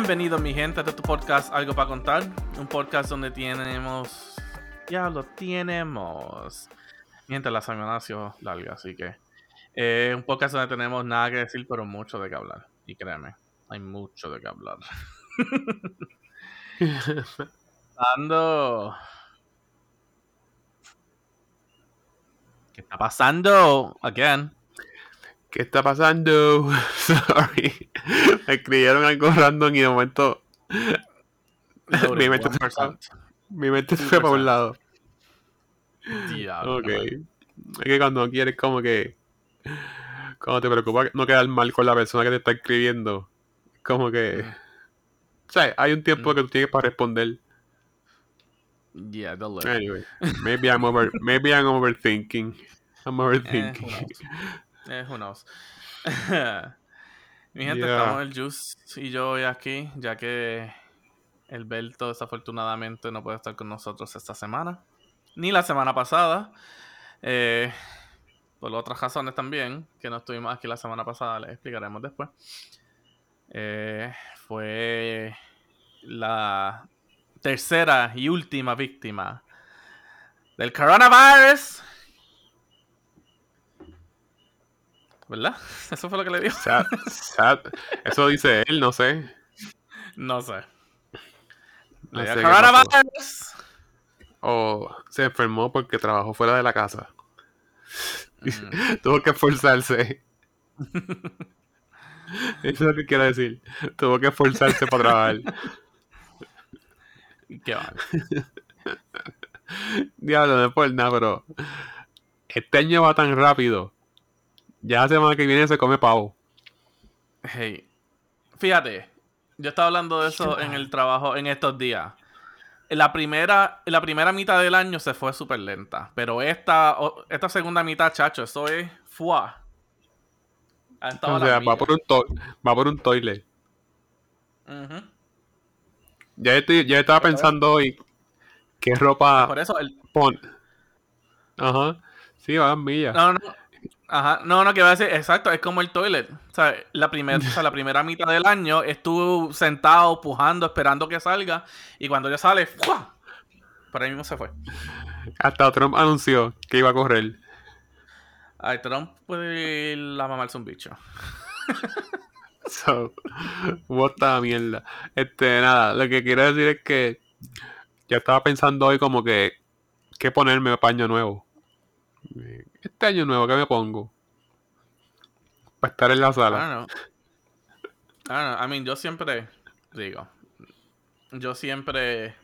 Bienvenido mi gente a tu podcast Algo para contar, un podcast donde tenemos, ya lo tenemos, mi gente la semana ha sido larga, así que eh, un podcast donde tenemos nada que decir, pero mucho de qué hablar, y créeme, hay mucho de qué hablar. Ando. ¿Qué está pasando? Again. ¿Qué está pasando? Sorry. Me escribieron algo random y de momento. mi mente, se fue, mi mente se fue para un lado. Diablo. Ok. Es que cuando quieres, como que. Cuando te preocupa no quedar mal con la persona que te está escribiendo. Como que. O sea, hay un tiempo que tú tienes para responder. Yeah, they'll live. Anyway, maybe I'm over, maybe I'm overthinking. I'm overthinking. Eh, who knows. Mi gente, Yeah. estamos el Juice y yo hoy aquí, ya que el Belto desafortunadamente no puede estar con nosotros esta semana, ni la semana pasada, eh, por otras razones también, que no estuvimos aquí la semana pasada, les explicaremos después. Eh, fue la tercera y última víctima del coronavirus. ¿Verdad? Eso fue lo que le dijo. Sad, sad. Eso dice él, no sé. No sé. No sé. O se enfermó porque trabajó fuera de la casa. Mm. Tuvo que esforzarse. Eso es lo que quiero decir. Tuvo que esforzarse para trabajar. Qué mal. Diablo, no es por nada, pero este año va tan rápido. Ya la semana que viene se come pavo. Hey, fíjate, yo estaba hablando de eso en el trabajo en estos días. La primera, la primera mitad del año se fue súper lenta, pero esta, esta segunda mitad, chacho, eso es fuá. O sea, va por un, to- va por un toilet. Ujú. Ya, estoy, ya estaba pensando hoy qué ropa Por eso, el, pon. Ajá. Sí, va a millas. no, no, ajá, no, no, que va a decir, exacto, es como el toilet. O sea, la, primer, o sea, la primera mitad del año estuvo sentado, pujando, esperando que salga, y cuando ya sale, ¡fua! Por ahí mismo se fue. Hasta Trump anunció que iba a correr. Ay, Trump puede ir a mamarse un bicho. So, bota mierda. Este, nada, lo que quiero decir es que ya estaba pensando hoy como que qué ponerme para año nuevo. Este año nuevo, ¿qué me pongo? Para estar en la sala. don't know. I mean, yo siempre digo, yo siempre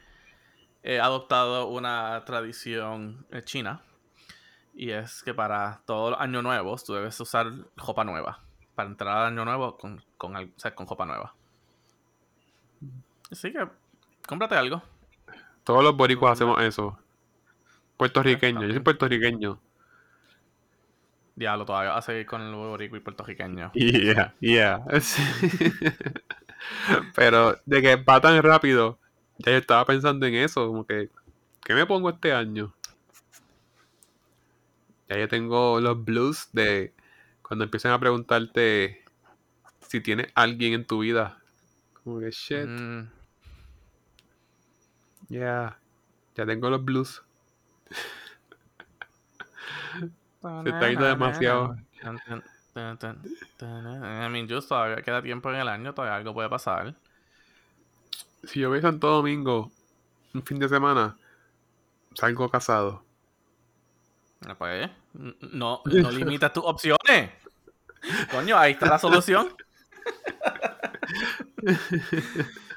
he adoptado una tradición eh, china y es que para todos los años nuevos tú debes usar ropa nueva. Para entrar al año nuevo con, con, o sea, con ropa nueva. Así que, cómprate algo. Todos los boricuas hacemos eso. Puertorriqueño, yo soy puertorriqueño. Diablo, todavía va a seguir con el boricua y puertorriqueño. Yeah, yeah. Sí. Pero de que va tan rápido, ya yo estaba pensando en eso, como que, ¿qué me pongo este año? Ya yo tengo los blues de cuando empiezan a preguntarte si tienes alguien en tu vida. Como que shit, Mm, yeah. Ya tengo los blues. Se está yendo demasiado. I mean, just todavía queda tiempo en el año, todavía algo puede pasar. Si yo voy a Santo Domingo un fin de semana, salgo casado. Pues, n- no, no limitas tus opciones. Coño, ahí está la solución.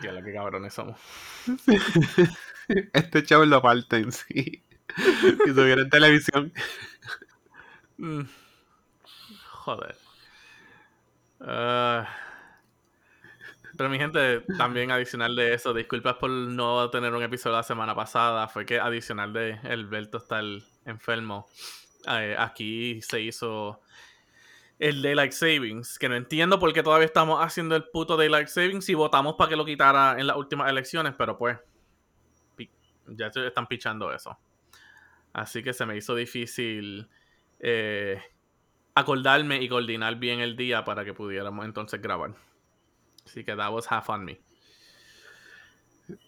Qué lo que cabrones somos. Este chavo lo parten, sí. Si estuviera en televisión. Mm. Joder. Ah. pero mi gente, también adicional de eso, disculpas por no tener un episodio la semana pasada, fue que adicional de Alberto estar enfermo, eh, aquí se hizo el Daylight Savings, que no entiendo por qué todavía estamos haciendo el puto Daylight Savings y votamos para que lo quitara en las últimas elecciones, pero pues ya están pichando eso. Así que se me hizo difícil eh, acordarme y coordinar bien el día para que pudiéramos entonces grabar. Así que that was half on me.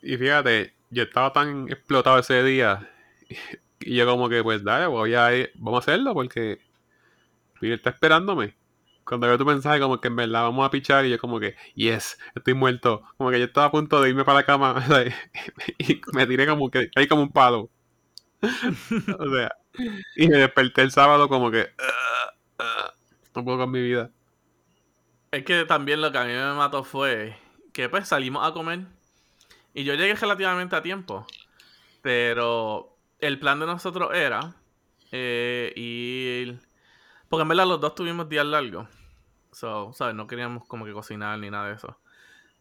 Y fíjate, yo estaba tan explotado ese día. Y yo como que, pues dale, voy a ir, vamos a hacerlo porque Mira, está esperándome. Cuando veo tu mensaje, como que en verdad vamos a pichar, y yo como que, yes, estoy muerto. Como que yo estaba a punto de irme para la cama y me tiré como que, ahí como un palo. o sea, y me desperté el sábado como que, uh, uh, no puedo mi vida. Es que también lo que a mí me mató fue que pues salimos a comer y yo llegué relativamente a tiempo. Pero el plan de nosotros era eh, ir porque en verdad los dos tuvimos días largos. So, ¿sabes? No queríamos como que cocinar ni nada de eso.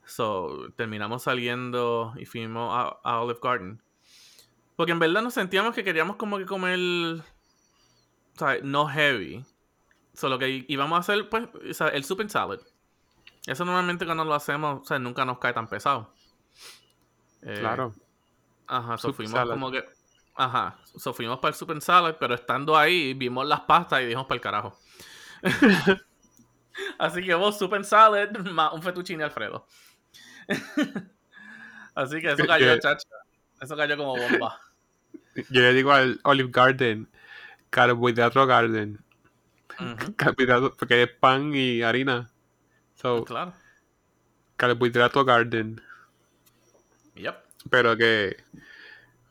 So, terminamos saliendo y fuimos a, Olive Garden. Porque en verdad nos sentíamos que queríamos como que comer, ¿sabes? No heavy. Solo que íbamos a hacer, pues, el soup and salad. Eso normalmente cuando lo hacemos, o sea, nunca nos cae tan pesado. Eh, claro. Ajá, so fuimos como que Ajá. So fuimos para el Super Salad, pero estando ahí vimos las pastas y dijimos para el carajo. Así que vos Super Salad más un fettuccine Alfredo. Así que eso cayó, chacho. Eso cayó como bomba. Yo le digo al Olive Garden, carbohidrato garden. Carbohidrato, porque es pan y harina. So, claro. Carbohidrato garden. Yep. Pero que,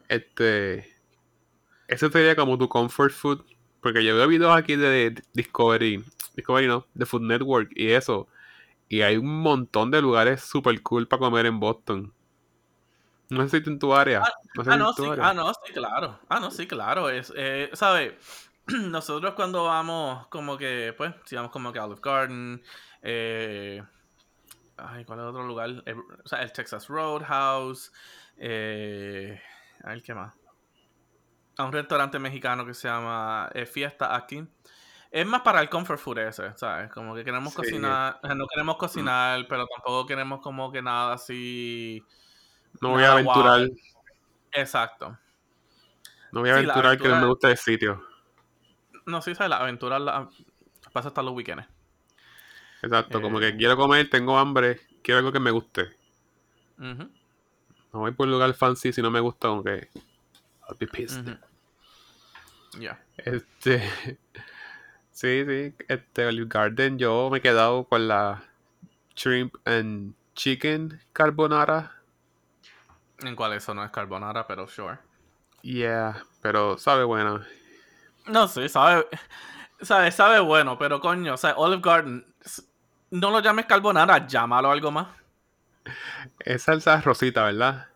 este, ese sería como tu comfort food. Porque yo veo videos aquí de Discovery, Discovery no, de Food Network y eso. Y hay un montón de lugares super cool para comer en Boston. No si en tu área. Ah, no, ah, no, sí, ah, no, sí, claro. Ah, no, sí, claro. Es, eh, ¿sabes? Nosotros cuando vamos como que, pues, si vamos como que a Olive Garden, eh, ay, ¿cuál es otro lugar? Eh, o sea, el Texas Roadhouse, eh, a ver, ¿qué más? a un restaurante mexicano que se llama eh, Fiesta aquí. Es más para el comfort food ese, ¿sabes? Como que queremos cocinar, no queremos cocinar, pero tampoco queremos como que nada así... No voy a aventurar. Exacto. No voy a aventurar que no me gusta el sitio. No, sí, ¿sabes? La aventura la... pasa hasta los weekends. Exacto, como que eh. quiero comer, tengo hambre, quiero algo que me guste. No voy por un lugar fancy si no me gusta, aunque I'll be pissed. Ya. Este. Sí, sí. Este Olive Garden, yo me he quedado con la shrimp and chicken carbonara. En cual eso no es carbonara, pero sure. Yeah, pero sabe bueno. No sé, sabe. Sabe, sabe bueno, pero coño, o sea, Olive Garden. No lo llames carbonara, llámalo algo más. Es salsa rosita, ¿verdad?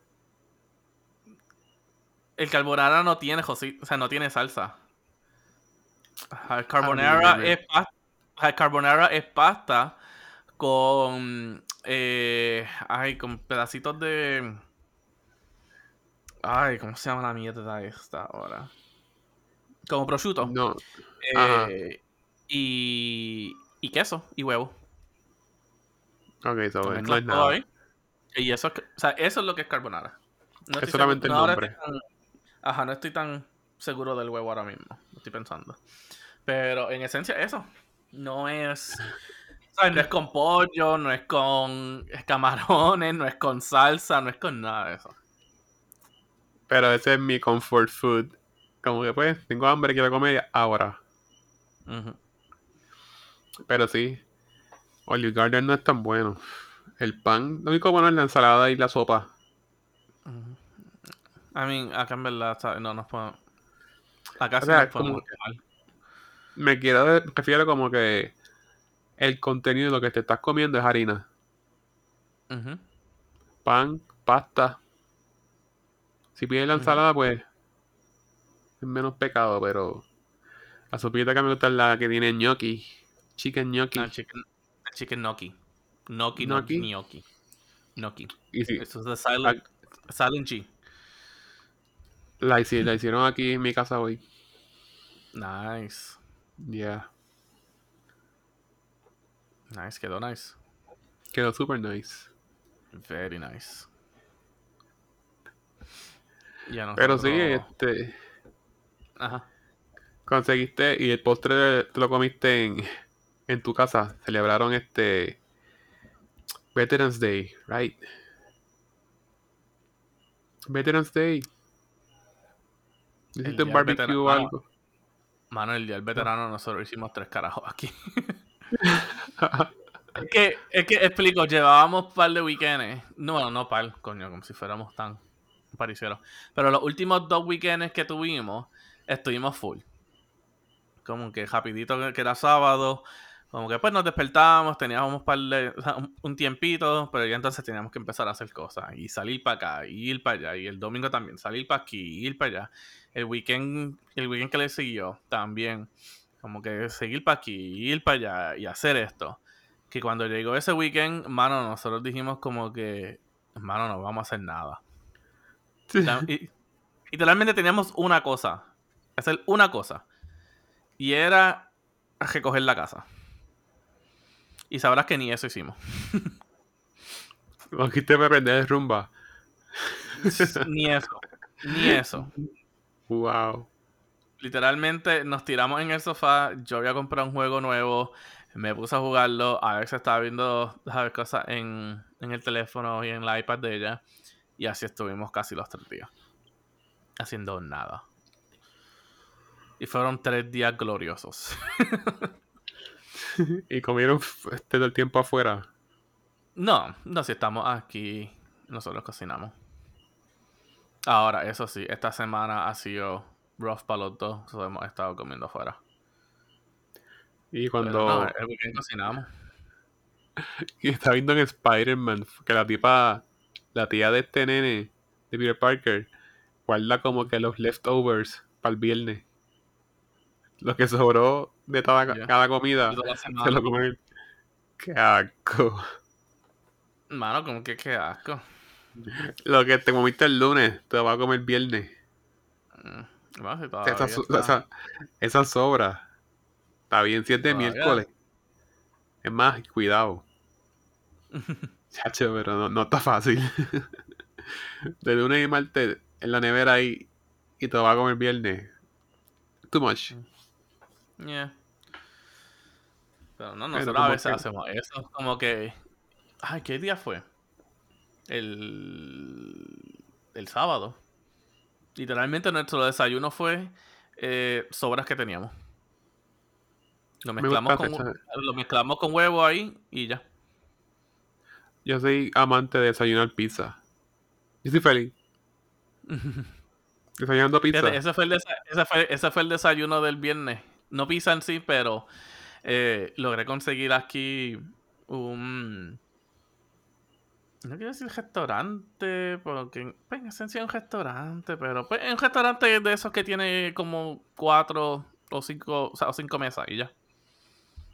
El carbonara no tiene o sea, no tiene salsa. El carbonara es pasta. El carbonara es pasta con eh, ay, con pedacitos de ay, ¿cómo se llama la mierda esta ahora? Como prosciutto. No. Eh, y, y queso y huevo. Ok, so no es nada. Y eso, o sea, eso es lo que es carbonara. No es solamente el nombre. Ajá, no estoy tan seguro del huevo ahora mismo. Estoy pensando. Pero en esencia, eso. No es. ¿sabes? No es con pollo, no es con camarones, no es con salsa, no es con nada de eso. Pero ese es mi comfort food. Como que pues, tengo hambre, quiero comer ahora. Pero sí, Olive Garden no es tan bueno. El pan, lo único bueno es la ensalada y la sopa. I mean, acá en verdad no nos podemos. Acá sí nos podemos Me quiero refiero como que el contenido de lo que te estás comiendo es harina. Pan, pasta. Si pides la ensalada, pues es menos pecado, pero la sopita que me gusta es la que tiene gnocchi. Chicken gnocchi. Ah, chicken, chicken gnocchi. Gnocchi, gnocchi. gnocchi. Eso es de silent, silent G. La, la hicieron aquí en mi casa hoy. Nice. Yeah. Nice, quedó nice. Quedó super nice. Very nice. Pero sí, este. Ajá. conseguiste y el postre te lo comiste en, en tu casa. Celebraron este Veterans Day, right? Veterans Day. ¿Hiciste un barbecue o algo? Mano, el día del veterano nosotros hicimos tres carajos aquí. es, que, es que, explico, llevábamos par de weekends. No, no par, coño, como si fuéramos tan pareceros. Pero los últimos dos weekends que tuvimos, estuvimos full. Como que rapidito que era sábado, como que pues nos despertábamos, teníamos un, tiempito, pero ya entonces teníamos que empezar a hacer cosas y salir para acá, y ir para allá, y el domingo también, salir para aquí, ir para allá. El weekend, el weekend que le siguió también, como que seguir para aquí, ir para allá y hacer esto. Que cuando llegó ese weekend, mano, nosotros dijimos como que, mano, no vamos a hacer nada. Y, literalmente teníamos una cosa, hacer una cosa, y era recoger la casa. Y sabrás que ni eso hicimos. ¿No quité me aprender de rumba? ni eso. Ni eso. Wow. Literalmente nos tiramos en el sofá. Yo había comprado un juego nuevo. Me puse a jugarlo. A ver si estaba viendo cosas en, en el teléfono y en la iPad de ella. Y así estuvimos casi los tres días. Haciendo nada. Y fueron tres días gloriosos. ¿Y comieron este todo el tiempo afuera? No, no, si estamos aquí, nosotros cocinamos. Ahora, eso sí, esta semana ha sido rough para los dos, hemos estado comiendo afuera. Y cuando... no, el weekend cocinamos. Y está viendo en Spider-Man que la tipa, la tía de este nene, de Peter Parker, guarda como que los leftovers para el viernes. Lo que sobró de toda, cada comida se lo comen. Qué asco. Mano, como que qué asco. Lo que te comiste el lunes, te lo vas a comer el viernes. Mm, esa, sobra. Está bien si es de miércoles. Es más, cuidado. Chacho, pero no, está fácil. de lunes y martes en la nevera ahí y te lo vas a comer viernes. Too much. Yeah. Pero no, nosotros a veces hacemos eso. Como que. Ay, ¿qué día fue? El. El sábado. Literalmente nuestro desayuno fue eh, sobras que teníamos. Lo mezclamos, con, lo mezclamos con huevo ahí y ya. Yo soy amante de desayunar pizza. Yo soy feliz. Desayunando pizza. ese, fue el ese fue el desayuno del viernes. No pizza en sí, pero eh, logré conseguir aquí un... No quiero decir restaurante, porque pues, en esencia es un restaurante, pero pues es un restaurante de esos que tiene como cuatro o cinco, o, cinco mesas y ya.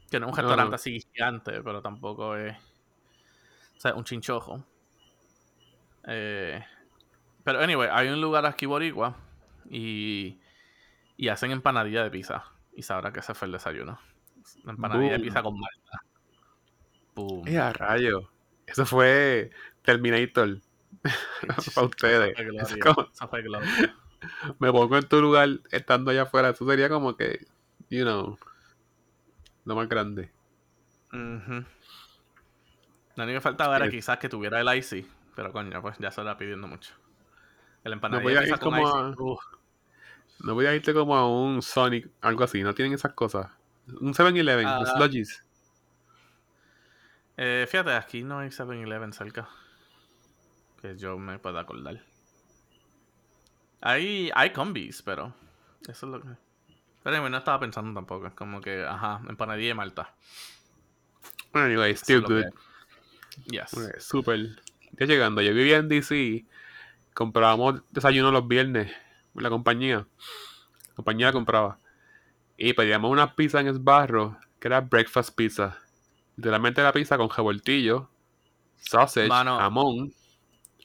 Que no es un restaurante así gigante, pero tampoco es. O sea, un chinchojo. Eh, pero anyway, hay un lugar aquí boricua y, y hacen empanadilla de pizza. Y sabrá que ese fue el desayuno. Una empanadilla de pizza con malta. Boom. ¡Eh, a rayo! Eso fue Terminator. Para ustedes. Eso fue Me pongo en tu lugar estando allá afuera. Eso sería como que, you know, lo más grande. Uh Lo único que faltaba era quizás que tuviera el IC. Pero coño, pues ya se la pidiendo mucho. El empanadilla de pizza con IC. No voy a irte como a un Sonic, algo así. No tienen esas cosas. Un 7-Eleven, uh, Sludgies. Eh, fíjate, aquí no hay 7-Eleven cerca. Que yo me pueda acordar. Hay, hay combis, pero. Eso es lo que. Pero no estaba pensando tampoco. Es como que, ajá, empanadilla y malta. Anyway, still good. Yes. super. Ya llegando, yo vivía en DC. Comprábamos desayuno los viernes. La compañía. La compañía compraba. Y pedíamos una pizza en esbarro, que era breakfast pizza. Literalmente la pizza con revoltillo, sausage, jamón,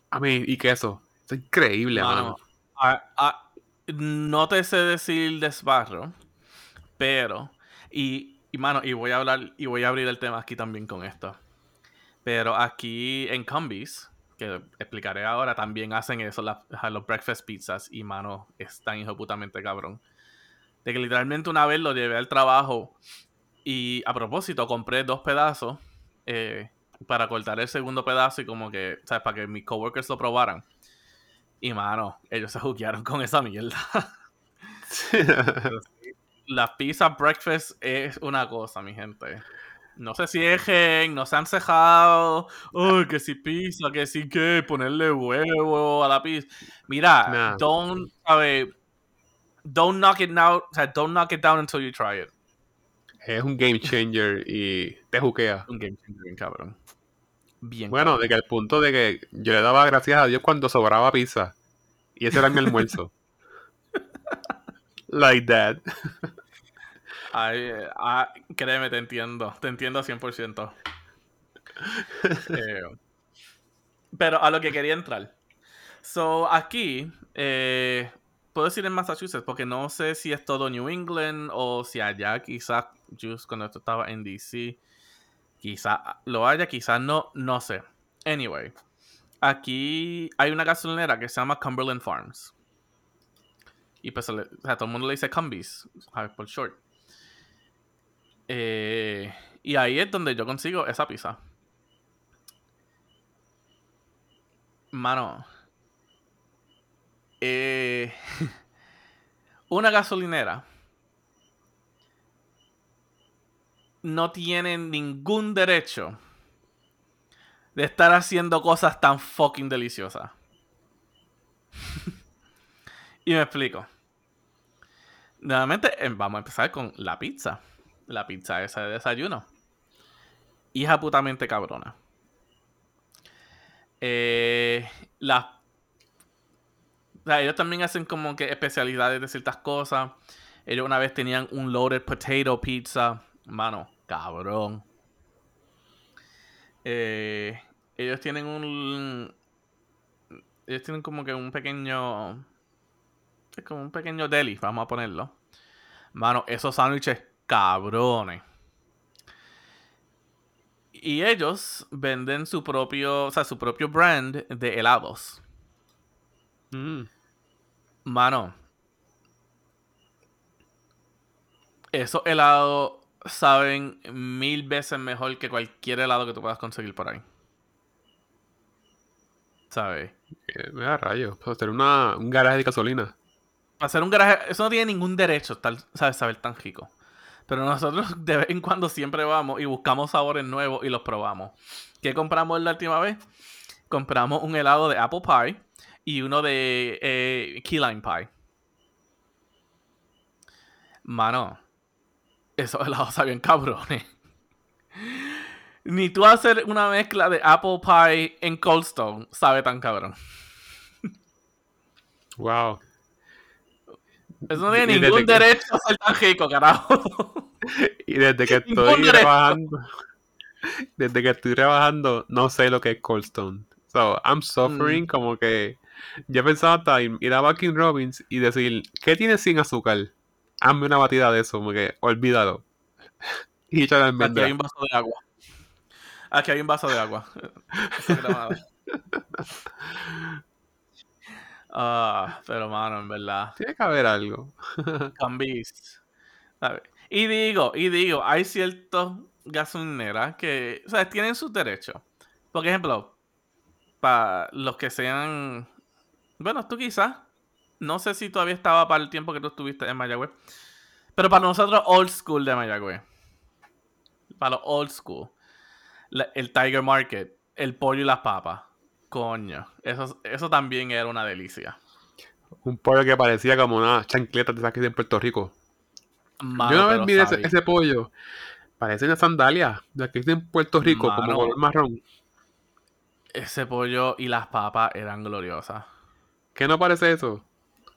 a mí, y queso. Es increíble, mano. no te sé decir de esbarro, pero, y, y mano, y voy a hablar, y voy a abrir el tema aquí también con esto. Pero aquí en Combis, que explicaré ahora, también hacen eso, los breakfast pizzas, y mano, es tan hijo putamente cabrón. De que literalmente una vez lo llevé al trabajo y a propósito compré dos pedazos eh, para cortar el segundo pedazo y como que, ¿sabes? Para que mis coworkers lo probaran. Y mano, ellos se juquearon con esa mierda. la pizza breakfast es una cosa, mi gente. No se cierren, no se han cejado. Oh, que si pizza, que si que ponerle huevo a la pizza. Mira, don't, don't knock it down, o sea, don't knock it down until you try it. Es un game changer y te juquea. Un game changer, cabrón. Bien. Bueno, de que el punto de que yo le daba gracias a Dios cuando sobraba pizza. Y ese era mi almuerzo. like that. Ay, ah, créeme, te entiendo. Te entiendo 100%. Eh, pero a lo que quería entrar. So, aquí, eh, puedo decir en Massachusetts, porque no sé si es todo New England o si allá quizás, just cuando esto estaba en DC, quizás lo haya, quizás no, no sé. Anyway, aquí hay una gasolinera que se llama Cumberland Farms. Y pues, sea, todo el mundo le dice Cumbis, por short. Eh, y ahí es donde yo consigo esa pizza. Mano. Eh, una gasolinera no tiene ningún derecho de estar haciendo cosas tan fucking deliciosas. y me explico. Nuevamente, em, vamos a empezar con la pizza la pizza esa de desayuno. Hija putamente cabrona. Eh, ellos también hacen como que especialidades de ciertas cosas. Ellos una vez tenían un loaded potato pizza. Mano, cabrón. Eh, ellos tienen un. Ellos tienen como que un pequeño. Es como un pequeño deli, vamos a ponerlo. Mano, esos sándwiches cabrones. Y ellos venden su propio, o sea, su propio brand de helados. Mm. Mano. Esos helados saben mil veces mejor que cualquier helado que tú puedas conseguir por ahí. ¿Sabes? Me da rayo. Para hacer una, un garaje de gasolina. Para hacer un garaje. Eso no tiene ningún derecho, tal, ¿sabes? Saber tan rico. Pero nosotros de vez en cuando siempre vamos y buscamos sabores nuevos y los probamos. ¿Qué compramos la última vez? Compramos un helado de apple pie y uno de eh, key lime pie. Mano, esos helados sabían cabrones. Ni tú hacer una mezcla de apple pie en Cold Stone sabe tan cabrón. Wow. Eso no tiene ningún derecho a ser tan rico, carajo. Y desde que estoy trabajando, desde que estoy trabajando, no sé lo que es Cold Stone. So, I'm suffering mm. como que yo pensaba hasta ir a Bucking Robbins y decir, ¿qué tiene sin azúcar? Hazme una batida de eso, como que olvídalo. y Aquí hay un vaso de agua. Aquí hay un vaso de agua. Ah, pero mano, en verdad. Tiene que haber algo. Cambis. Y digo, y digo, hay ciertos gasolineras que, o sea, tienen sus derechos. Por ejemplo, para los que sean, bueno, tú quizás, no sé si todavía estaba para el tiempo que tú estuviste en Mayagüez, pero para nosotros old school de Mayagüez, para los old school, el Tiger Market, el pollo y las papas Coño, eso, eso también era una delicia. Un pollo que parecía como una chancleta de saques en Puerto Rico. Yo una vez vi ese, pollo. Parece una sandalia de aquí en Puerto Rico, como color marrón. Ese pollo y las papas eran gloriosas. ¿Qué no parece eso?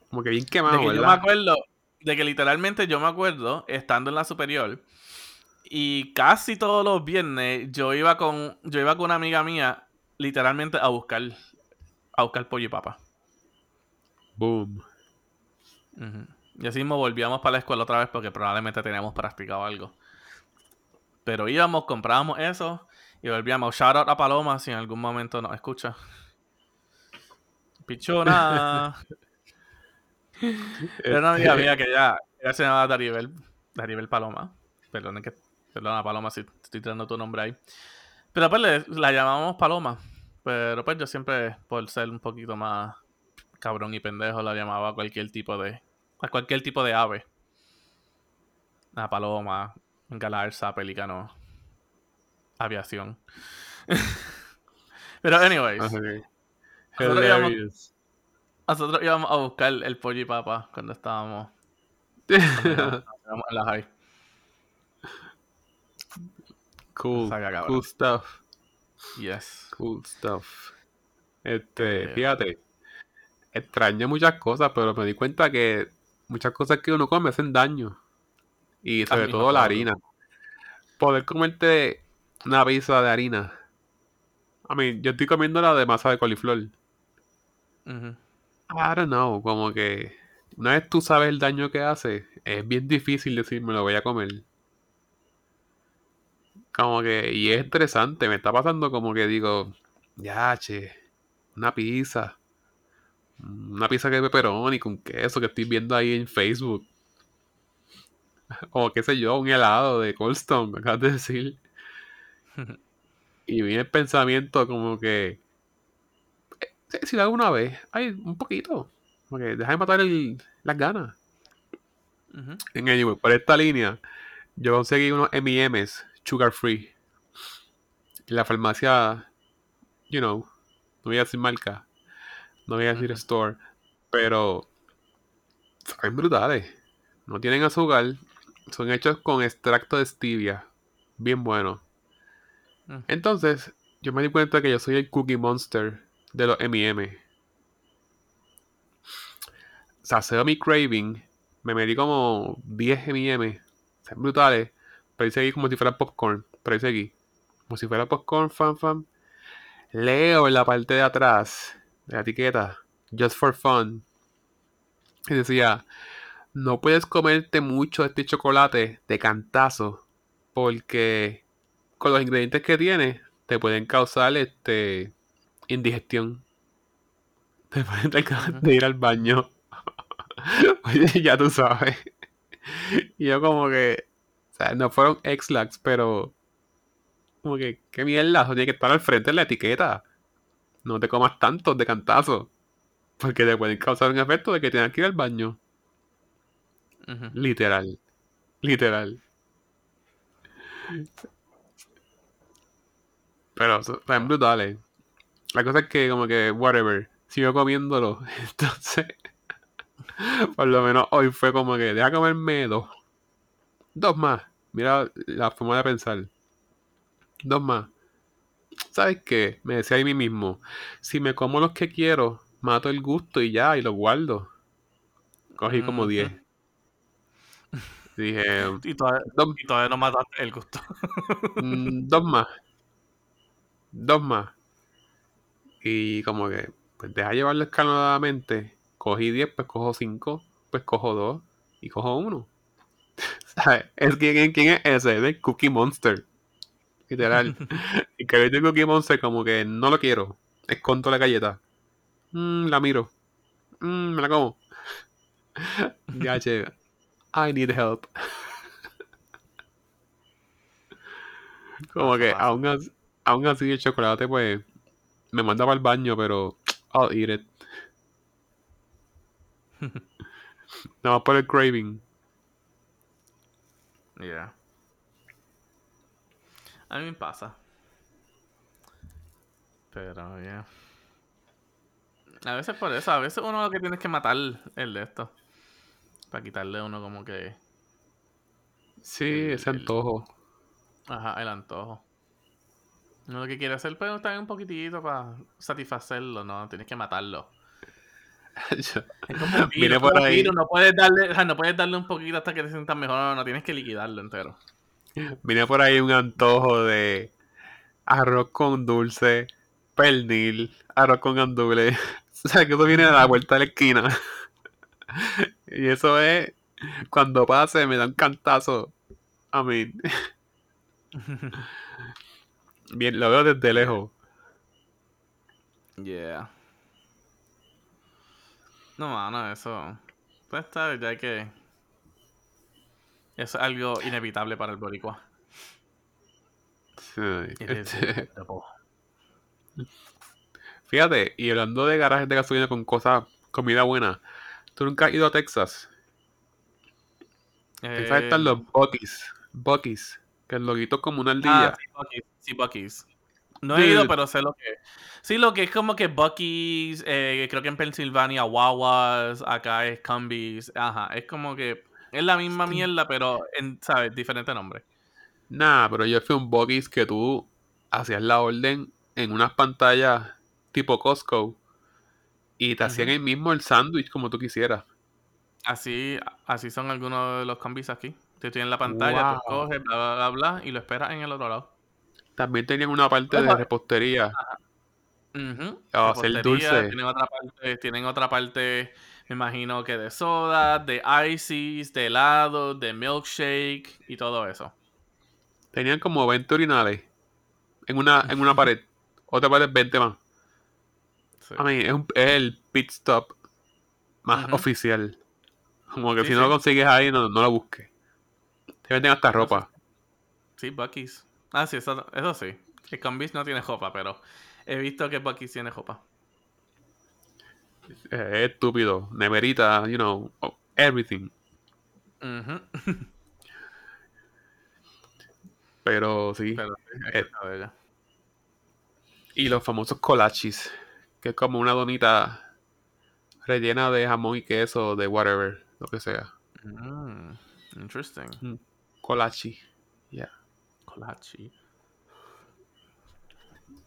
Como que bien quemado, Yo me acuerdo, de que literalmente yo me acuerdo, estando en la superior, y casi todos los viernes yo iba con, yo iba con una amiga mía literalmente a buscar a buscar pollo y papa. Boom. Y así mismo volvíamos para la escuela otra vez porque probablemente teníamos practicado algo. Pero íbamos, comprábamos eso y volvíamos. Shout out a Paloma si en algún momento nos escucha. Pichona. Era una amiga Este, mía que ya, se llamaba Daribel, Daribel Paloma. Perdón, que, perdona Paloma si estoy tirando tu nombre ahí. Pero pues le- la llamamos Paloma. Pero pues yo siempre, por ser un poquito más cabrón y pendejo, la llamaba a cualquier tipo de. a cualquier tipo de ave. A paloma, galarza, pelícano, aviación. Pero anyways, ok. Nosotros íbamos- Hilarious. nosotros íbamos a buscar el pollo y papa cuando estábamos, cuando estábamos en la high. Cool. Cool stuff. Yes. Cool stuff. Este, Eh. fíjate. Extraño muchas cosas, pero me di cuenta que muchas cosas que uno come hacen daño. Y sobre todo la harina. Poder comerte una pizza de harina. I mean, yo estoy comiendo la de masa de coliflor. Ujú. I don't know, como que una vez tú sabes el daño que hace, es bien difícil decir me lo voy a comer. Como que, y es interesante, me está pasando como que digo, ya, che, una pizza. Una pizza que es pepperoni con queso que estoy viendo ahí en Facebook. O qué sé yo, un helado de Cold Stone, me acabas de decir. Y viene el pensamiento como que, eh, si- si lo hago una vez, ay, un poquito. Como que deja de matar el- las ganas. En anyway, por esta línea, yo conseguí unos M&M's sugar free. La farmacia, you know, no voy a decir marca, no voy a decir store, pero saben brutales. No tienen azúcar, son hechos con extracto de stevia, bien bueno. Mm. Entonces, yo me di cuenta que yo soy el cookie monster de los M&M. Saceo mi craving, me metí como 10 M&M, son brutales, pero hice aquí como si fuera popcorn, pero hice aquí, como si fuera popcorn, fan, fan. Leo en la parte de atrás de la etiqueta, just for fun, y decía, no puedes comerte mucho de este chocolate de cantazo, porque con los ingredientes que tiene, te pueden causar este indigestión. Te pueden Ujú. de ir al baño. Oye, ya tú sabes. Y yo como que, o sea, no fueron X-Lax, pero como que, qué mierda, eso tiene que estar al frente de la etiqueta. No te comas tantos de cantazo. Porque te pueden causar un efecto de que tengas que ir al baño. Literal. Literal. Pero son brutales. La cosa es que como que, whatever, sigo comiéndolo. Entonces, por lo menos hoy fue como que, deja comerme dos. Dos más. Mira la forma de pensar. Dos más. ¿Sabes qué? Me decía a mí mismo, si me como los que quiero, mato el gusto y ya, y los guardo. Cogí como Ujú. 10. Dije, Y todavía, dos, y todavía no mataste el gusto. Mm, dos más. Dos más. Y como que, pues deja llevarlo escalonadamente. Cogí 10, pues cojo 5, pues cojo 2 y cojo 1. ¿Sabes? Es ¿quién, quién es ese? Es el Cookie Monster. Literal. y que el Cookie Monster como que no lo quiero. Escondo la galleta. Mm, la miro. Mm, me la como. ya, che. I need help. Como que aún así, aún así el chocolate pues me manda para el baño, pero I'll eat it. Nada más por el craving. Yeah. A mí me pasa. Pero, yeah. A veces por eso, a veces uno lo que tiene es que matar el de esto. Para quitarle uno como que. Sí, El- ese el- antojo. Ajá, el antojo. Uno lo que quiere hacer, pero también un poquitito para satisfacerlo, ¿no? Tienes que matarlo. Es como virus, por ahí. No puedes, darle, o sea, no puedes darle un poquito hasta que te sientas mejor, no, no, tienes que liquidarlo entero. Vine por ahí un antojo de arroz con dulce, pernil, arroz con gandules. O sea, que eso viene a la vuelta de la esquina. y eso es, cuando pase, me da un cantazo. A mí, bien, lo veo desde lejos. Yeah. No, mano, eso. Pues sabes, ya que. Es algo inevitable para el boricua. Sí, este, fíjate, y hablando de garajes de gasolina con cosas, comida buena, ¿tú nunca has ido a Texas? Texas están Eh, los Bucky's, Bucky's, que el loguito es como una Ah, ardilla. sí, Buc-ee's. Sí, Buc-ee's. No he ido, pero sé lo que. Sí, lo que es como que Bucky's, eh, creo que en Pensilvania, Wawa's, acá es Cumbies. Ajá, es como que es la misma mierda, pero en, ¿sabes? Diferente nombre. Nah, pero yo fui un Bucky's que tú hacías la orden en unas pantallas tipo Costco y te hacían ahí mismo el sándwich como tú quisieras. Así, así son algunos de los Cumbies aquí. Te tienen la pantalla, tú Wow. escoges, bla, bla, bla, bla, y lo esperas en el otro lado. También tenían una parte de repostería. Ujú, a hacer repostería, dulce. Tienen otra parte, tienen otra parte, me imagino que de soda, de ices, de helado, de milkshake y todo eso. Tenían como 20 urinales en una, en una pared. Otra pared 20 más. Sí. I mean, es, un- es el pit stop más oficial. Como que Sí, si sí. no lo consigues ahí, no, no lo busques. Te venden hasta ropa. Sí, Bucky's. Ah, sí, eso, eso sí. El Cumbies no tiene jopa, pero he visto que Bucky's tiene jopa. Eh, Es estúpido. Neverita, you know, oh, everything. Pero sí. Pero es Eh. Y los famosos colachis, que es como una donita rellena de jamón y queso, de whatever, lo que sea. Mm, interesting. Colachi, ya,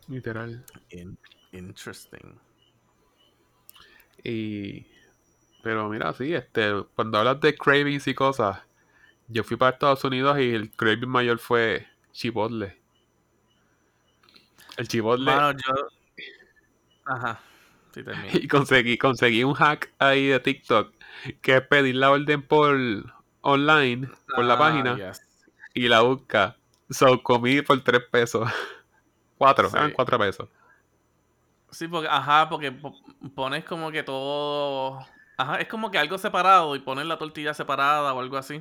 Literal. In- interesting. Y pero mira, sí, este, cuando hablas de cravings y cosas, yo fui para Estados Unidos y el craving mayor fue Chipotle. El Chipotle Mano, yo. Ajá. Sí, y conseguí, conseguí un hack ahí de TikTok que es pedir la orden por online, por la Ah, página. yes. y la busca. So, comí por 3 pesos. 4, Sí. eran 4 pesos. Sí, porque, ajá, porque po- pones como que todo. Ajá, es como que algo separado y pones la tortilla separada o algo así.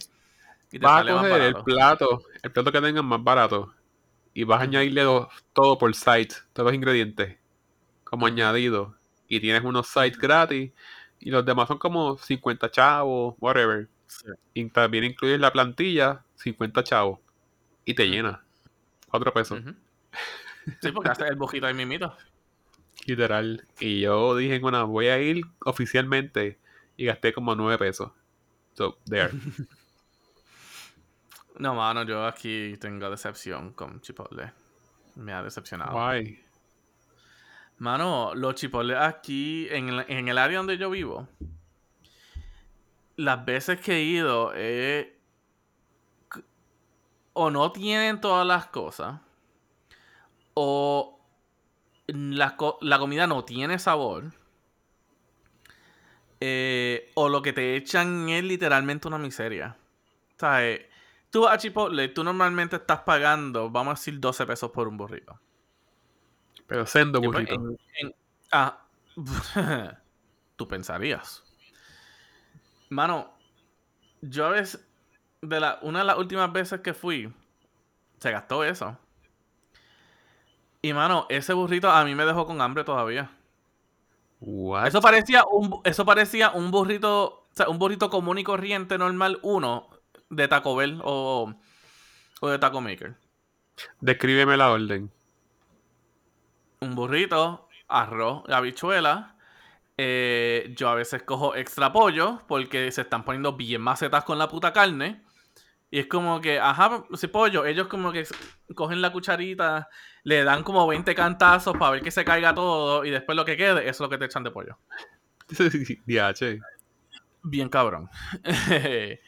Y te Vas a sale coger el plato, el plato que tengan más barato. Y vas a añadirle do- todo por site, todos los ingredientes. Como añadido. Y tienes unos sites gratis. Y los demás son como 50 chavos, whatever. Sí. Y también incluyes la plantilla, 50 chavos. Y te llena. 4 pesos. Sí, porque hace el bujito ahí mimito. Literal. Y yo dije, bueno, voy a ir oficialmente. Y gasté como 9 pesos. So, there. No, mano, yo aquí tengo decepción con Chipotle. Me ha decepcionado. Why? Mano, los Chipotle aquí, en el, en el área donde yo vivo, las veces que he ido, eh, o no tienen todas las cosas, o la, la comida no tiene sabor, eh, o lo que te echan es literalmente una miseria. O sea, eh, tú vas a Chipotle, tú normalmente estás pagando, vamos a decir, 12 pesos por un burrito. Pero sendo burrito. en- en- ah, tú pensarías. Mano, yo a veces, de la, una de las últimas veces que fui, se gastó eso. Y mano, ese burrito a mí me dejó con hambre todavía. What? Eso parecía un, eso parecía un burrito, o sea, un burrito común y corriente normal uno de Taco Bell o, o de Taco Maker. Descríbeme la orden. un burrito, arroz, habichuela. Eh, yo a veces cojo extra pollo porque se están poniendo bien macetas con la puta carne. Y es como que, ajá, si pollo, ellos como que cogen la cucharita, le dan como 20 cantazos para ver que se caiga todo y después lo que quede, eso es lo que te echan de pollo. DH. Bien cabrón.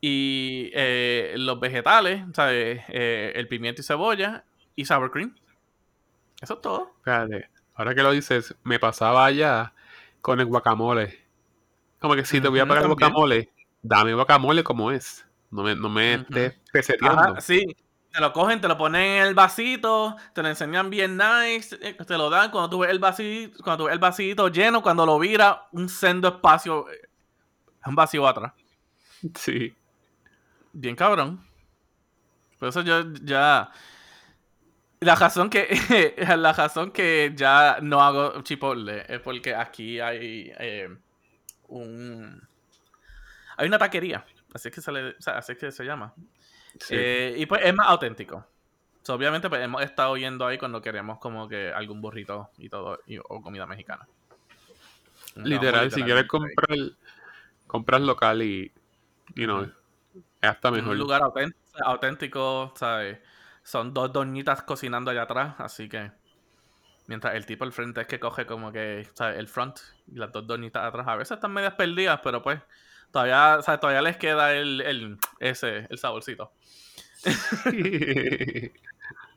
y eh, los vegetales, ¿sabes? Eh, el pimiento y cebolla y sour cream. Eso es todo. Espérate. Ahora que lo dices, me pasaba allá con el guacamole. Como que si te voy a pagar el guacamole, dame guacamole como es. No me, no me Ujú. estés peseteando. Ajá, sí. Te lo cogen, te lo ponen en el vasito, te lo enseñan bien nice, eh, te lo dan cuando tú ves el vasito, cuando tú ves el vasito lleno, cuando lo vira, un sendo espacio eh, Es un vacío atrás. Sí. Bien cabrón. Por eso yo ya. La razón que. la razón que ya no hago Chipotle es porque aquí hay eh, un. Hay una taquería. Así es que se le, o sea, así es que se llama. sí. Eh, y pues es más auténtico. So, obviamente pues hemos estado yendo ahí cuando queremos como que algún burrito y todo, y- o comida mexicana. Literal, si quieres comprar, compras local y, you know, es hasta Un mejor. lugar autént- auténtico, ¿sabes? Son dos doñitas cocinando allá atrás, así que mientras el tipo al frente es que coge como que, ¿sabes? El front y las dos doñitas atrás. A veces están medias perdidas, pero pues todavía, ¿sabes? Todavía les queda el, el, ese, el saborcito.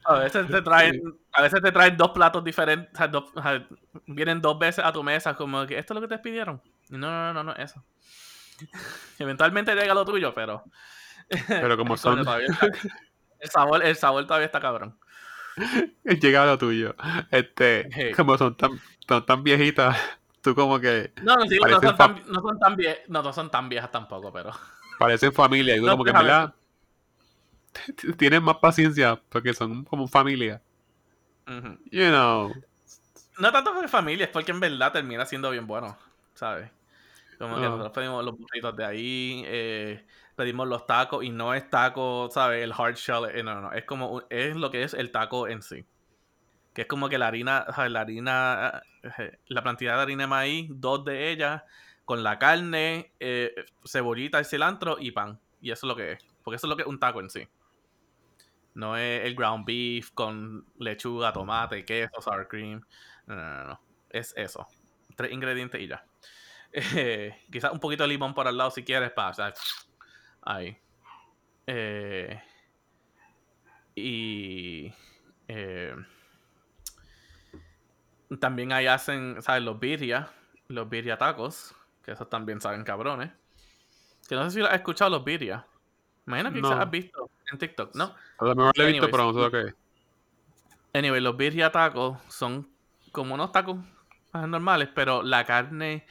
A veces te traen, a veces te traen dos platos diferentes, o sea, dos- o sea, vienen dos veces a tu mesa como que esto es lo que te pidieron. Y No, no, no, no, eso. Eventualmente llega lo tuyo, pero Pero como son, el sabor, el sabor todavía está cabrón. llega lo tuyo. Este, Hey. como son tan, son tan viejitas, tú como que No, no, digo, no, son tan, no son tan vie- no, no son tan viejas tampoco, pero. parecen familia y tú No, como que en verdad tienes más paciencia porque son como familia. You know. No tanto por familia, es porque en verdad termina siendo bien bueno, ¿sabes? Como que Ah. nosotros pedimos los burritos de ahí, eh, pedimos los tacos y no es taco, ¿sabes? El hard shell, eh, no, no, no, es como, un- es lo que es el taco en sí. Que es como que la harina. La harina, eh, la cantidad de harina de maíz, dos de ellas, con la carne, eh, cebollita y cilantro y pan. Y eso es lo que es. Porque eso es lo que es un taco en sí. No es el ground beef con lechuga, tomate, queso, sour cream. No, no, no, no. Es eso. Tres ingredientes y ya. Eh, quizás un poquito de limón por al lado si quieres, para, ahí. Eh, y también ahí hacen, ¿sabes? Los birria, los birria tacos, que esos también saben cabrones. Que no sé si lo has escuchado los birria. Imagino que quizás No. has visto en TikTok, ¿no? A lo mejor lo he visto, pero no sé lo que es. Anyway, los birria tacos son como unos tacos más normales, pero la carne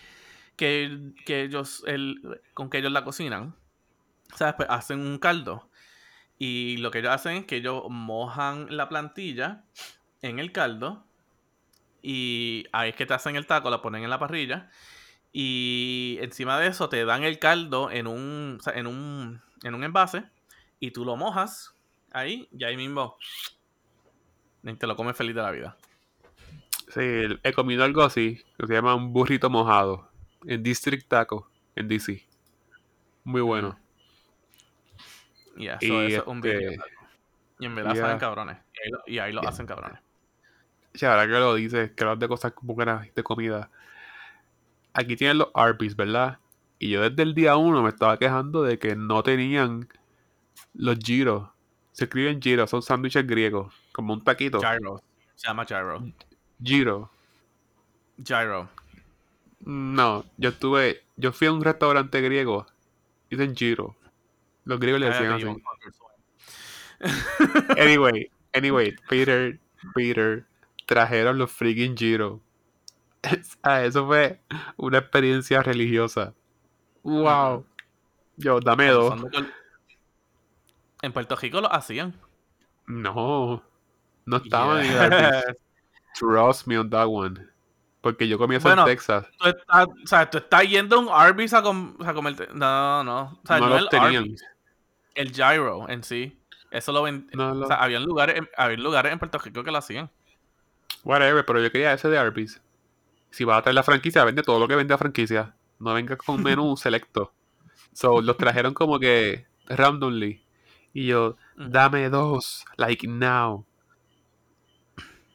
que, que ellos, el, con que ellos la cocinan, ¿sabes? Pues hacen un caldo. Y lo que ellos hacen es que ellos mojan la plantilla en el caldo. Y ahí es que te hacen el taco, la ponen en la parrilla. Y encima de eso te dan el caldo en un, o sea, en un, en un envase. Y tú lo mojas ahí y ahí mismo y te lo comes feliz de la vida. Sí, he comido algo así, que se llama un burrito mojado, en District Taco, en DC. Muy bueno. Y eso, Y eso es un este, video. Y en verdad ya. saben cabrones. Y ahí lo, y ahí lo hacen cabrones. Sí, ahora que lo dices, que hablas de cosas buenas de comida. Aquí tienen los Arby's, ¿verdad? Y yo desde el día uno me estaba quejando de que no tenían los gyros. Se escriben gyros, son sándwiches griegos, como un taquito. Gyro. Se llama gyro. Gyro. Gyro. No, yo estuve, yo fui a un restaurante griego, dicen gyro. Los griegos le decían así. Anyway, anyway, Peter, Peter, trajeron los freaking gyro. Ah, Eso fue una experiencia religiosa. Wow. Yo, dame dos. En Puerto Rico lo hacían. No, no estaban en. Trust me on that one. Porque yo comí eso Bueno, en Texas. Tú estás, o sea, tú estás yendo a un Arby's a, com- a comerte. No, no. O sea, no no, los el tenían. Arby's, el gyro en sí. Eso lo ven. No lo- O sea, habían lugares, había lugares en Puerto Rico que lo hacían. Whatever, pero yo quería ese de Arby's. Si vas a traer la franquicia, vende todo lo que vende la franquicia. No venga con un menú selecto. So, los trajeron como que randomly. Y yo, dame dos, like now.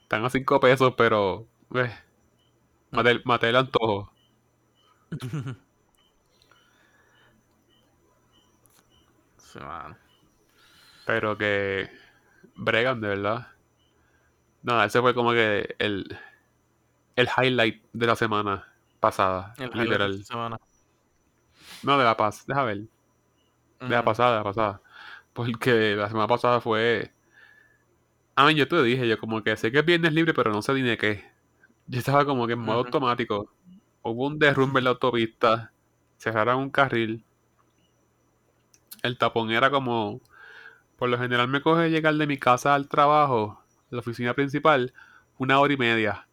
Están a cinco pesos, pero. eh, maté, maté el antojo. Pero que. Bregan, de verdad. Nada, ese fue como que el. El highlight de la semana pasada. El de literal. semana. No, de la paz. Deja ver. De la pasada, de la pasada. Porque la semana pasada fue. A mí, yo te dije, yo como que sé que es viernes libre, pero no sé ni de qué. Yo estaba como que en modo automático. Hubo un derrumbe en la autopista. cerraron un carril. El tapón era como. Por lo general me coge llegar de mi casa al trabajo, la oficina principal, una hora y media.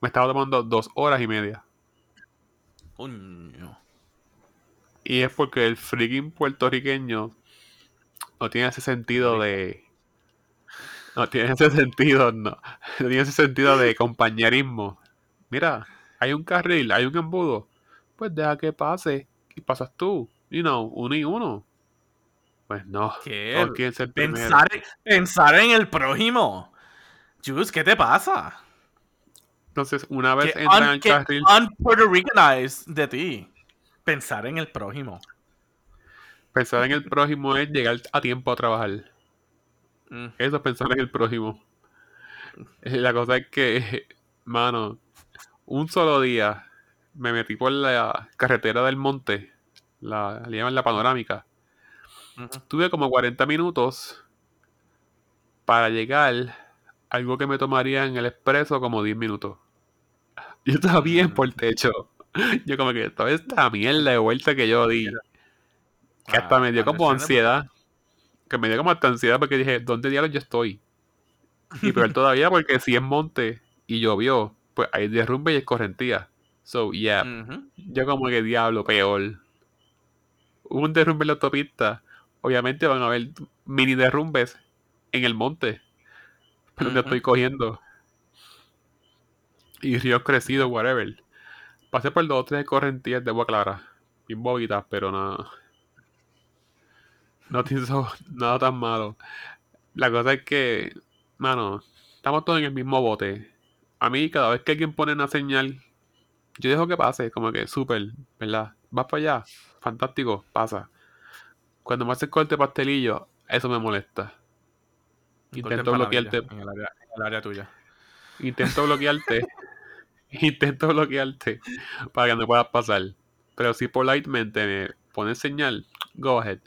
Me estaba tomando dos horas y media. Coño. Y es porque el freaking puertorriqueño no tiene ese sentido de. No tiene ese sentido, no. No tiene ese sentido de compañerismo. Mira, hay un carril, hay un embudo. Pues deja que pase. Y pasas tú. You know, uno y uno. Pues no. ¿Qué? Pensar, pensar en el prójimo. Jus, ¿qué te pasa? Entonces, una vez entran al carril. un-Puerto-Ricanized de ti. Pensar en el prójimo. Pensar en el prójimo es llegar a tiempo a trabajar. Mm. Eso es pensar en el prójimo. Eh, La cosa es que, mano, un solo día me metí por la carretera del monte, la, le llaman la panorámica. Tuve como 40 minutos para llegar algo que me tomaría en el expreso como 10 minutos. Yo estaba bien por el techo. Yo como que toda esta mierda de vuelta que yo di. Que hasta Ah, me dio como ansiedad. Que me dio como hasta ansiedad porque dije, ¿dónde diablos yo estoy? Y peor todavía porque si es monte y llovió, pues hay derrumbe y escorrentía. So, yeah. Yo como que diablo, peor. Hubo un derrumbe en la autopista. Obviamente van a haber mini derrumbes en el monte. Donde estoy cogiendo. Y ríos crecidos, whatever. Pasé por dos o tres correntías de agua clara. Bien bobitas, pero nada. No tiene so- nada tan malo. La cosa es que, mano, estamos todos en el mismo bote. A mí, cada vez que alguien pone una señal, yo dejo que pase, como que súper, ¿verdad? Vas para allá, fantástico, pasa. Cuando me haces corte pastelillo, eso me molesta. Intento bloquearte, En el área, en el área tuya. intento bloquearte, intento bloquearte para que no puedas pasar. Pero si politemente me pones señal, go ahead.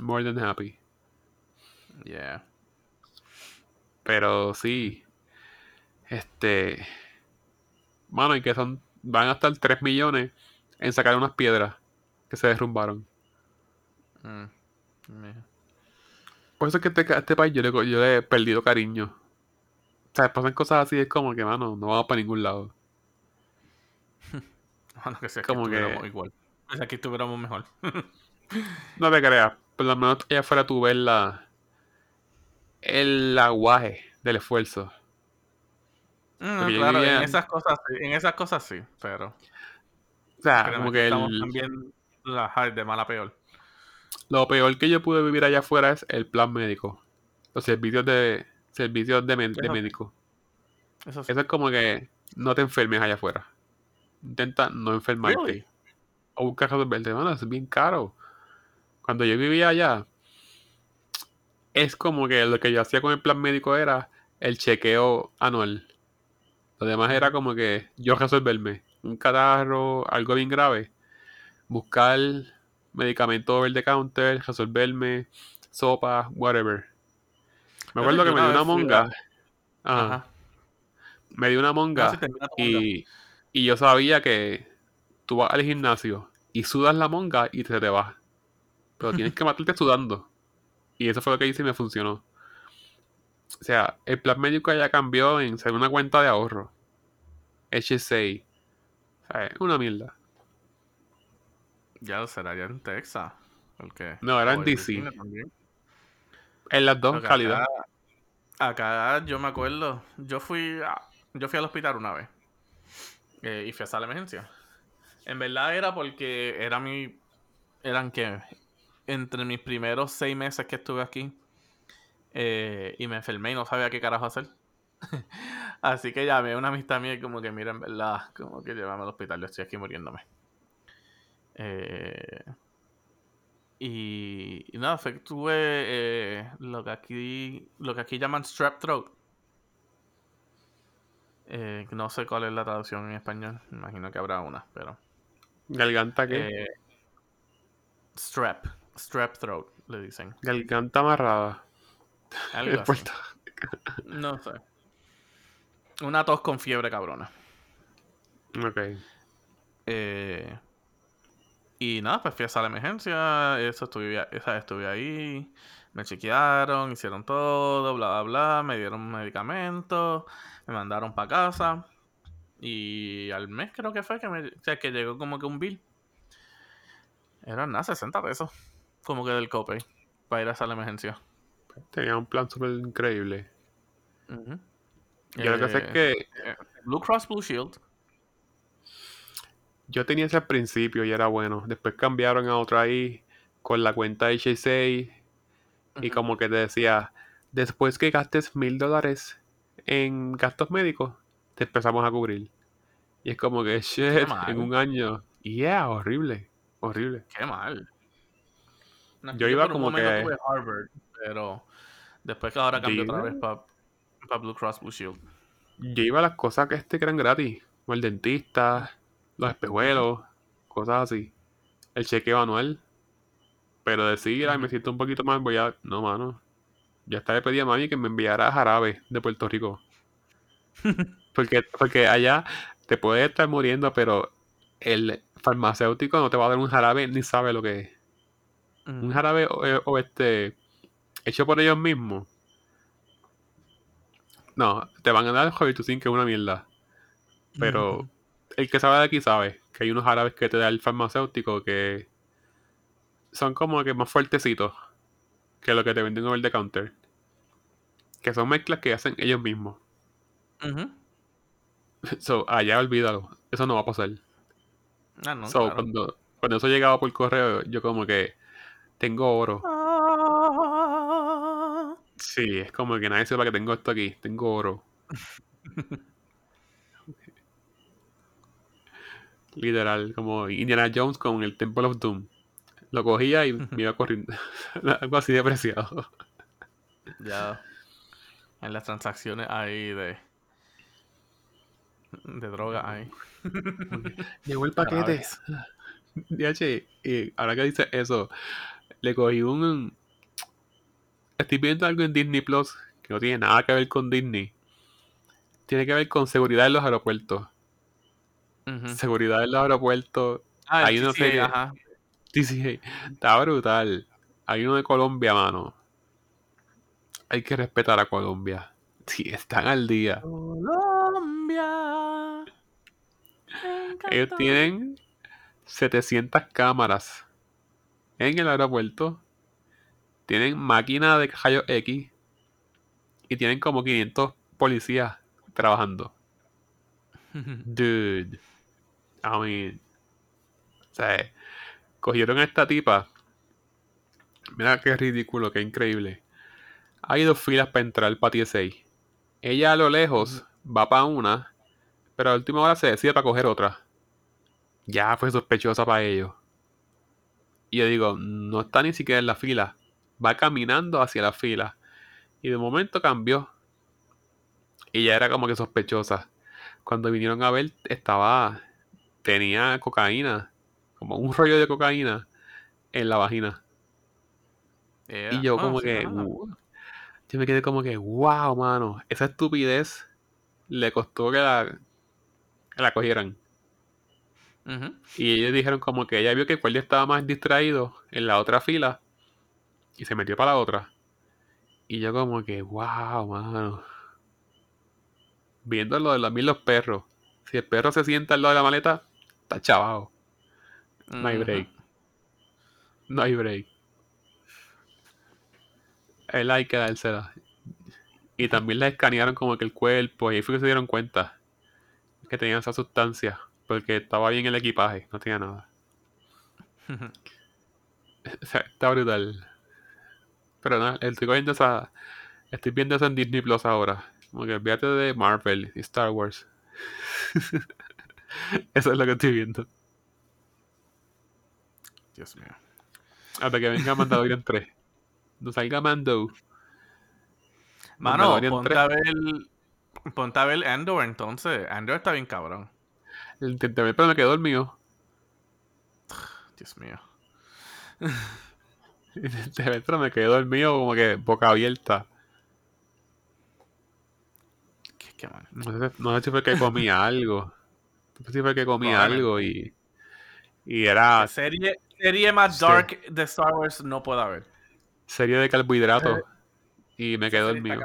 More than happy. Yeah. Pero sí. Este. Mano, y que son. Van a estar 3 millones en sacar unas piedras que se derrumbaron. Mm. Por eso es que este, a este país yo le, yo le he perdido cariño. O sea, pasan cosas así, es como que, mano, no vamos para ningún lado. Bueno, que aquí Como que- estuviéramos igual. Aquí estuviéramos mejor. No te creas, por lo menos allá afuera tú ves la. El aguaje del esfuerzo. Mm, claro, en esas cosas sí, en esas cosas sí, pero O sea, como que estamos el- también la hard de mala a peor. Lo peor que yo pude vivir allá afuera es el plan médico. Los servicios de servicios de, men- de Eso- médico. Eso sí. Eso es como que no te enfermes allá afuera. Intenta no enfermarte. Really? O buscar resolverte. Mano, es bien caro. Cuando yo vivía allá, es como que lo que yo hacía con el plan médico era el chequeo anual. Lo demás era como que yo resolverme. Un catarro, algo bien grave. Buscar medicamento over the counter, resolverme, sopa, whatever. Me acuerdo que me dio una monga. Ajá. Ajá. Me dio una monga. mundo. Y, y yo sabía que tú vas al gimnasio y sudas la monga y te, te vas. Pero tienes que matarte sudando. Y eso fue lo que hice y me funcionó. O sea, el plan médico ya cambió en ser una cuenta de ahorro. HSA. O sea, es una mierda. Ya lo será ya en Texas. Porque, No, era en DC. En las dos calidad. Acá, acá yo me acuerdo, yo fui a, yo fui al hospital una vez eh, y fui a sala de emergencia. En verdad era porque era mi, eran que entre mis primeros seis meses que estuve aquí eh, y me enfermé y no sabía qué carajo hacer. Así que llamé a una amistad mía y como que mira, en verdad, como que llévame al hospital, yo estoy aquí muriéndome. Eh, y, y nada, tuve eh, lo que aquí lo que aquí llaman strep throat. Eh, no sé cuál es la traducción en español. Imagino que habrá una, pero. Garganta que. eh, strep. Strep throat, le dicen. Garganta amarrada. Algo así. No sé. Una tos con fiebre cabrona. Ok. Eh, y nada, pues fui a de emergencia, eso estuve, esa, estuve ahí, me chequearon, hicieron todo, bla, bla, bla, me dieron medicamentos, me mandaron para casa. Y al mes creo que fue que, me, o sea, que llegó como que un bill. Eran nada, 60 pesos. Como que del copay. Para ir a de emergencia. Tenía un plan súper increíble. Ujú. Yo lo que sé es Eh, que eh, Blue Cross Blue Shield. Yo tenía ese al principio y era bueno. Después cambiaron a otra ahí con la cuenta HSA y Ujú. como que te decía, después que gastes mil dólares en gastos médicos, te empezamos a cubrir. Y es como que, shit, en un año. Yeah, horrible, horrible. Qué mal. No, Yo iba por como momento que- tuve Harvard, pero después que ahora Yo cambió otra vez para Blue Cross Blue Shield. Yo iba a las cosas que este que eran gratis, como el dentista, los espejuelos, cosas así. El chequeo anual. Pero decir, ay, me siento un poquito mal, voy a. No, mano. Ya hasta le pedí a mami que me enviara jarabe de Puerto Rico. Porque, porque allá te puedes estar muriendo, pero el farmacéutico no te va a dar un jarabe ni sabe lo que es. Un Ujú. jarabe o, eh, o este hecho por ellos mismos. No, te van a dar Jovitucin que es una mierda. Pero. El que sabe de aquí sabe que hay unos árabes que te da el farmacéutico que son como que más fuertecitos que lo que te venden over the counter. Que son mezclas que hacen ellos mismos. Ujú. So, allá olvídalo. Eso no va a pasar. Ah, no, so, claro. cuando, cuando eso llegaba por correo, yo como que tengo oro. Ah. Sí, es como que nadie sepa que tengo esto aquí. Tengo oro. Literal, como Indiana Jones con el Temple of Doom. Lo cogía y me iba corriendo. Algo así de preciado. Ya. En las transacciones ahí de. De droga ahí. Llegó el paquete. DH, y ahora que dice eso, le cogí un. Estoy viendo algo en Disney Plus que no tiene nada que ver con Disney. Tiene que ver con seguridad en los aeropuertos. Seguridad en los aeropuertos. Ah, Hay ajá. Sí, sí, está brutal. Hay uno de Colombia, mano. Hay que respetar a Colombia. Sí, están al día. Colombia. Ellos tienen 700 cámaras en el aeropuerto. Tienen máquina de rayos X. Y tienen como 500 policías trabajando. Dude. I mean. O sea, cogieron a esta tipa. Mira qué ridículo, qué increíble. Hay dos filas para entrar para TSA. Ella a lo lejos va para una, pero a última hora se decide para coger otra. Ya fue sospechosa para ellos. Y yo digo, no está ni siquiera en la fila. Va caminando hacia la fila. Y de momento cambió. Y ya era como que sospechosa. Cuando vinieron a ver, estaba. Tenía cocaína. Como un rollo de cocaína en la vagina. Yeah. Y yo Bueno, como sí, que. yo me quedé como que, wow, mano. Esa estupidez le costó que la, que la cogieran. Y ellos dijeron como que ella vio que el guardia estaba más distraído en la otra fila. Y se metió para la otra. Y yo como que, wow, mano. Viendo lo de los, los perros. Si el perro se sienta al lado de la maleta, está chavado. No hay break. No hay break. Él hay que dársela. Y también la escanearon como que el cuerpo. Y ahí fue que se dieron cuenta que tenía esa sustancia. Porque estaba bien el equipaje, no tenía nada. O sea, está brutal. Pero nada, estoy cogiendo esa. Estoy viendo eso en Disney Plus ahora. Como que olvídate de Marvel y Star Wars. eso es lo que estoy viendo. Dios mío. Hasta que venga Mandalorian 3. No salga Mando. Mano, ponte 3. a ver. Ponte a ver Andor entonces. Andor está bien cabrón. Intenté ver, pero me quedé dormido. Dios mío. Intenté ver, pero me quedé dormido como que boca abierta. Qué. No sé, no sé si fue que comí algo. Sé si fue que comí Probablemente. algo y Y era Serie, serie más Sí. dark de Star Wars no puede haber. serie de carbohidratos. Y me quedé dormido.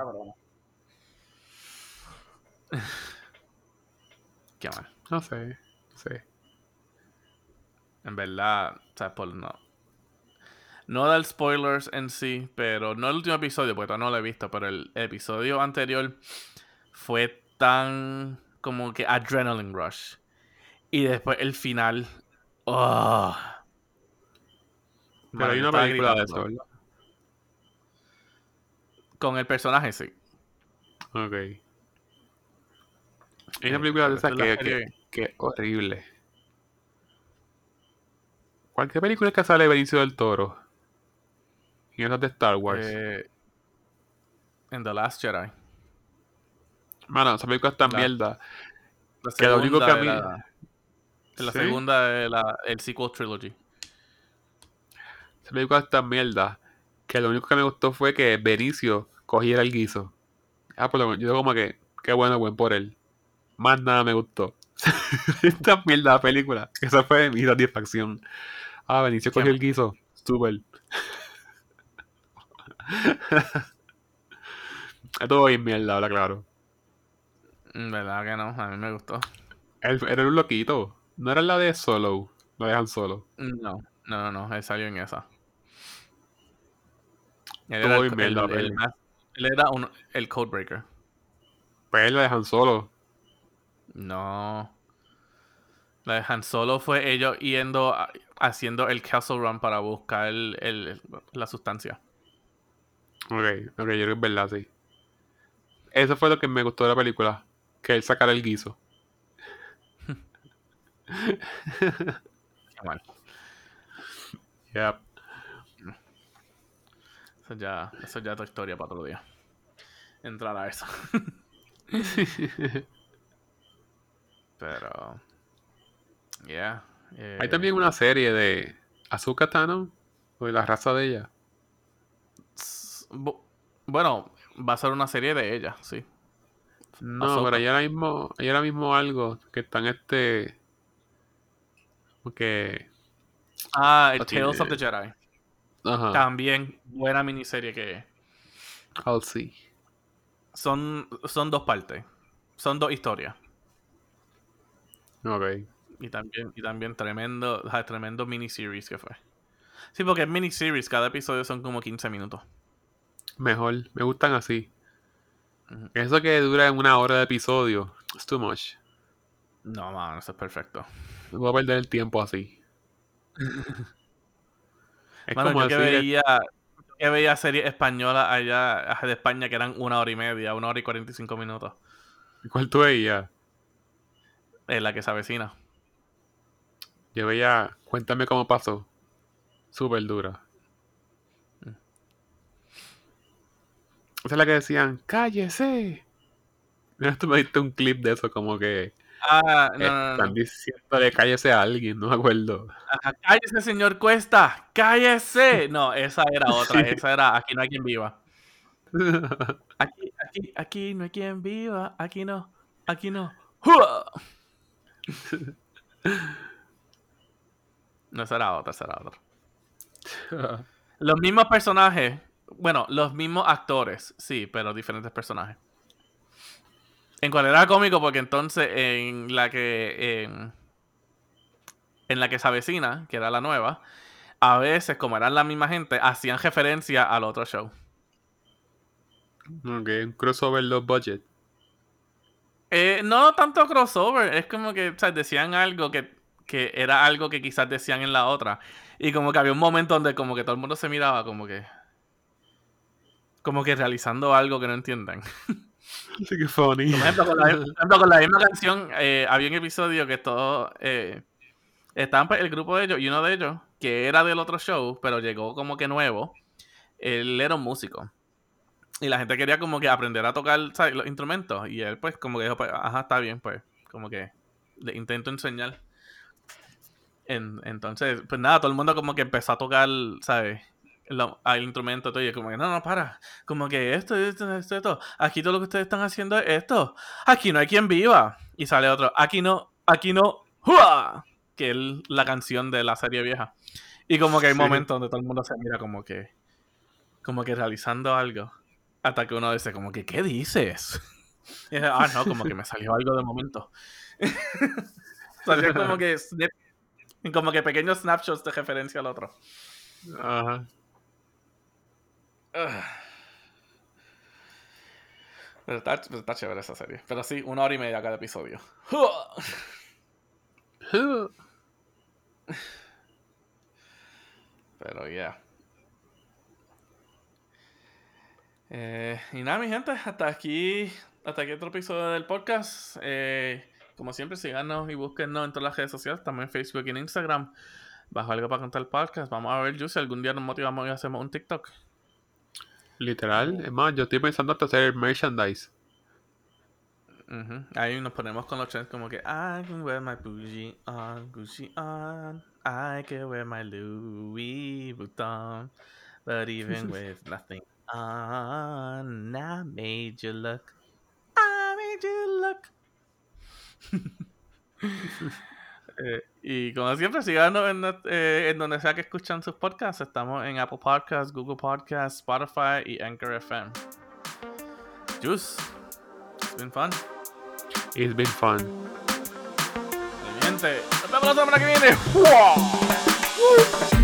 Qué mal. No sé, no sé. En verdad, o no. No dar spoilers en sí, pero no el último episodio, porque todavía no lo he visto, pero el episodio anterior fue tan como que adrenaline rush. Y después el final. Oh. Pero hay una película de eso, ¿verdad? Con el personaje, sí. Ok. Hay Eh, una película de es la que, que, es horrible. Cualquier película que sale Benicio del Toro. Y esas de Star Wars. eh, en The Last Jedi. Mano, esa película está la- mierda. La Que lo único que a mí- La ¿Sí? segunda de la, el sequel trilogy. Esa película está mierda. Que lo único que me gustó fue que Benicio cogiera el guiso. Ah, por lo menos, yo como que, qué bueno, buen por él. Más nada me gustó. Esta mierda de película. Esa fue mi satisfacción. Ah, Benicio cogió el guiso. Súper. Estuvo bien mierda, ahora claro. Mm, ¿Verdad que no? A mí me gustó. Él, era un loquito. No era la de Solo. Lo dejan solo. No, no, no, no, él salió en esa. Él era, el, la el- el él era un- el codebreaker. Pues él lo dejan solo. No. La de Han Solo fue ellos yendo, a- haciendo el Castle Run para buscar el- el- la sustancia. Ok, ok, yo creo que es verdad, sí. Eso fue lo que me gustó de la película. Que él sacara el guiso. Mal. Yep. Eso ya, eso ya es otra historia para otro día. Entrar a eso. Pero. Yeah. eh, Hay también una serie de Azuka Tano. O de la raza de ella. Bueno, va a ser una serie de ella, sí. No, Ahsoka. pero hay ahora mismo, hay ahora mismo algo que está en este. Porque. Ah, el Tales of the tiene- Jedi. Ajá. También buena miniserie que es. I'll see. Son, son dos partes. Son dos historias. Ok. Y también, y también tremendo, tremendo miniseries que fue. Sí, porque es miniseries, cada episodio son como 15 minutos. Mejor. Me gustan así. Eso que dura una hora de episodio. Es too much. No, man, eso es perfecto. Voy a perder el tiempo así. es Mano, como yo que decir. veía, que veía series españolas allá de España que eran una hora y media, una hora y 45 minutos. ¿Cuál tú veías? Es la que se avecina. Yo veía. Cuéntame cómo pasó. Súper dura. Mm. Esa es la que decían, cállese. Mira, tú me diste un clip de eso, como que Ah, no, no, no, están diciéndole cállese a alguien, no me acuerdo. Ajá, cállese, señor Cuesta. Cállese. No, esa era otra. Sí. Esa era Aquí no hay quien viva. Aquí, aquí, aquí no hay quien viva. Aquí no. Aquí no. No, esa era otra, esa era otra. Los mismos personajes. Bueno, los mismos actores, sí, pero diferentes personajes. En cual era cómico, porque entonces en la que. En, en la que se avecina, que era la nueva, a veces, como eran la misma gente, hacían referencia al otro show. ok, un crossover low budget. Eh, no tanto crossover, es como que o sea, decían algo que, que era algo que quizás decían en la otra. Y como que había un momento donde como que todo el mundo se miraba como que... Como que realizando algo que no entiendan. Que funny. Por ejemplo, con la, por ejemplo, con la misma canción, eh, había un episodio que todos eh, estaban pues, el grupo de ellos y uno de ellos, que era del otro show, pero llegó como que nuevo, él era un músico. Y la gente quería como que aprender a tocar los instrumentos. Y él pues como que dijo, pues, ajá, está bien, pues como que le intento enseñar. En- entonces, pues nada, todo el mundo como que empezó a tocar, ¿sabes? Lo- al instrumento todo y es como que no, no, para. Como que esto, esto, esto, esto. Aquí todo lo que ustedes están haciendo es esto. Aquí no hay quien viva. Y sale otro. Aquí no, aquí no. ¡Jua! que es la canción de la serie vieja. Y como que hay momentos donde todo el mundo se mira como que, como que realizando algo. Hasta que uno dice como que, ¿qué dices? Y dice, ah, no, como que me salió algo de momento. Salió como que, como que pequeños snapshots de referencia al otro. Ajá. Pero está, está, chévere esa serie. Pero sí, una hora y media cada episodio. Pero ya. Yeah. Eh, y nada, mi gente, hasta aquí, hasta aquí otro episodio del podcast. Eh, como siempre, síganos y búsquenos en todas las redes sociales, también en Facebook y en Instagram. Bajo algo para contar el podcast. Vamos a ver, yo si algún día nos motivamos y hacemos un TikTok. Literal, es más, yo estoy pensando hasta hacer merchandise. Ahí nos ponemos con los trends como que I can wear my bougie on, Gucci on. I can wear my Louis Vuitton. But even with nothing on, I made you look. I made you look. Eh, y como siempre, síganos en, eh, en, donde sea que escuchan sus podcasts. Estamos en Apple Podcasts, Google Podcasts, Spotify y Anchor FM. Juice, it's been fun. It's been fun. Gente, nos vemos la semana que viene.